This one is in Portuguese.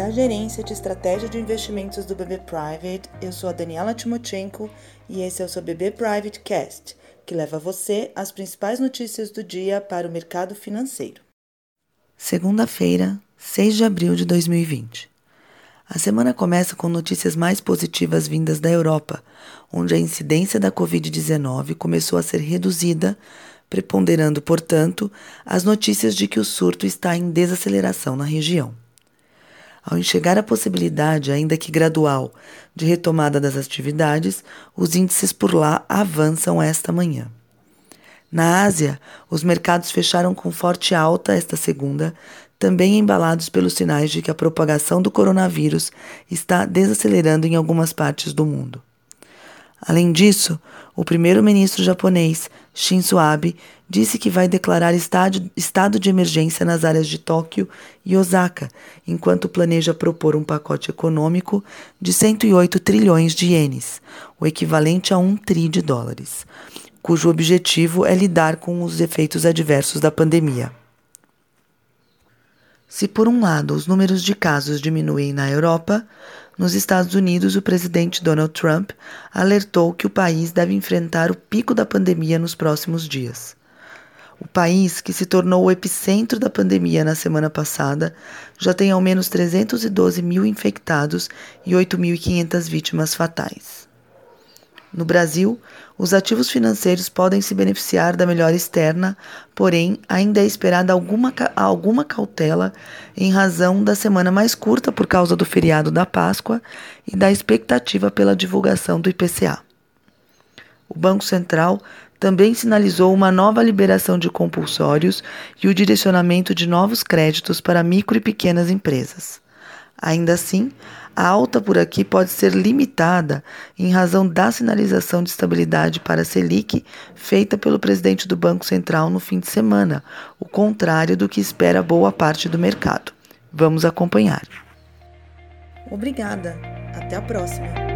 Da gerência de estratégia de investimentos do BB Private, eu sou a Daniela Timochenko e esse é o seu BB Private Cast, que leva você as principais notícias do dia para o mercado financeiro. Segunda-feira, 6 de abril de 2020. A semana começa com notícias mais positivas vindas da Europa, onde a incidência da Covid-19 começou a ser reduzida preponderando, portanto, as notícias de que o surto está em desaceleração na região. Ao enxergar a possibilidade, ainda que gradual, de retomada das atividades, os índices por lá avançam esta manhã. Na Ásia, os mercados fecharam com forte alta esta segunda, também embalados pelos sinais de que a propagação do coronavírus está desacelerando em algumas partes do mundo. Além disso, o primeiro-ministro japonês, Shinzo Abe, disse que vai declarar estado de emergência nas áreas de Tóquio e Osaka, enquanto planeja propor um pacote econômico de 108 trilhões de ienes, o equivalente a um tri de dólares, cujo objetivo é lidar com os efeitos adversos da pandemia. Se, por um lado, os números de casos diminuem na Europa, nos Estados Unidos, o presidente Donald Trump alertou que o país deve enfrentar o pico da pandemia nos próximos dias. O país, que se tornou o epicentro da pandemia na semana passada, já tem ao menos 312 mil infectados e 8.500 vítimas fatais. No Brasil, os ativos financeiros podem se beneficiar da melhora externa, porém, ainda é esperada alguma, alguma cautela em razão da semana mais curta por causa do feriado da Páscoa e da expectativa pela divulgação do IPCA. O Banco Central também sinalizou uma nova liberação de compulsórios e o direcionamento de novos créditos para micro e pequenas empresas. Ainda assim, a alta por aqui pode ser limitada em razão da sinalização de estabilidade para a Selic feita pelo presidente do Banco Central no fim de semana, o contrário do que espera boa parte do mercado. Vamos acompanhar. Obrigada. Até a próxima.